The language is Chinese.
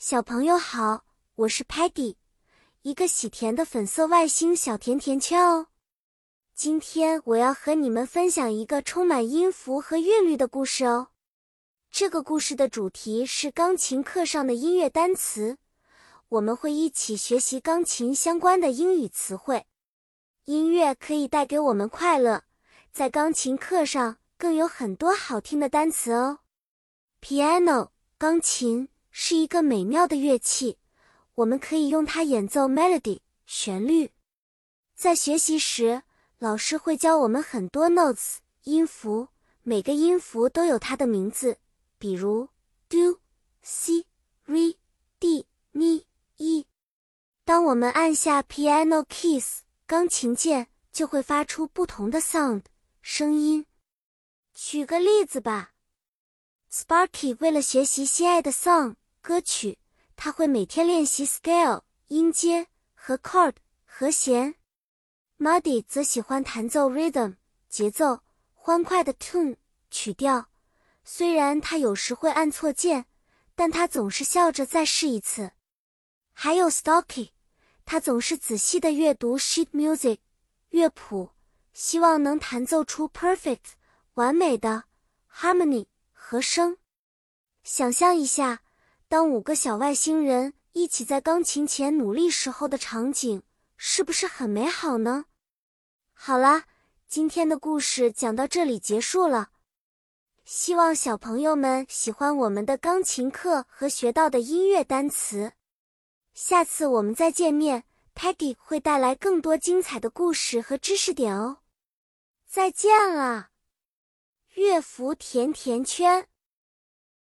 小朋友好，我是 Patty，一个喜甜的粉色外星小甜甜圈哦。今天我要和你们分享一个充满音符和韵律的故事哦。这个故事的主题是钢琴课上的音乐单词，我们会一起学习钢琴相关的英语词汇。音乐可以带给我们快乐，在钢琴课上更有很多好听的单词哦。Piano，钢琴。是一个美妙的乐器，我们可以用它演奏 melody 旋律。在学习时，老师会教我们很多 notes 音符，每个音符都有它的名字，比如 do、c、re、d、mi、e。当我们按下 piano keys 钢琴键，就会发出不同的 sound 声音。举个例子吧，Sparky 为了学习心爱的 song。歌曲，他会每天练习 scale 音阶和 chord 和弦。Muddy 则喜欢弹奏 rhythm 节奏，欢快的 tune 曲调。虽然他有时会按错键，但他总是笑着再试一次。还有 Stocky，他总是仔细的阅读 sheet music 乐谱，希望能弹奏出 perfect 完美的 harmony 和声。想象一下。当五个小外星人一起在钢琴前努力时候的场景，是不是很美好呢？好啦，今天的故事讲到这里结束了。希望小朋友们喜欢我们的钢琴课和学到的音乐单词。下次我们再见面，Peggy 会带来更多精彩的故事和知识点哦。再见了，福甜甜圈。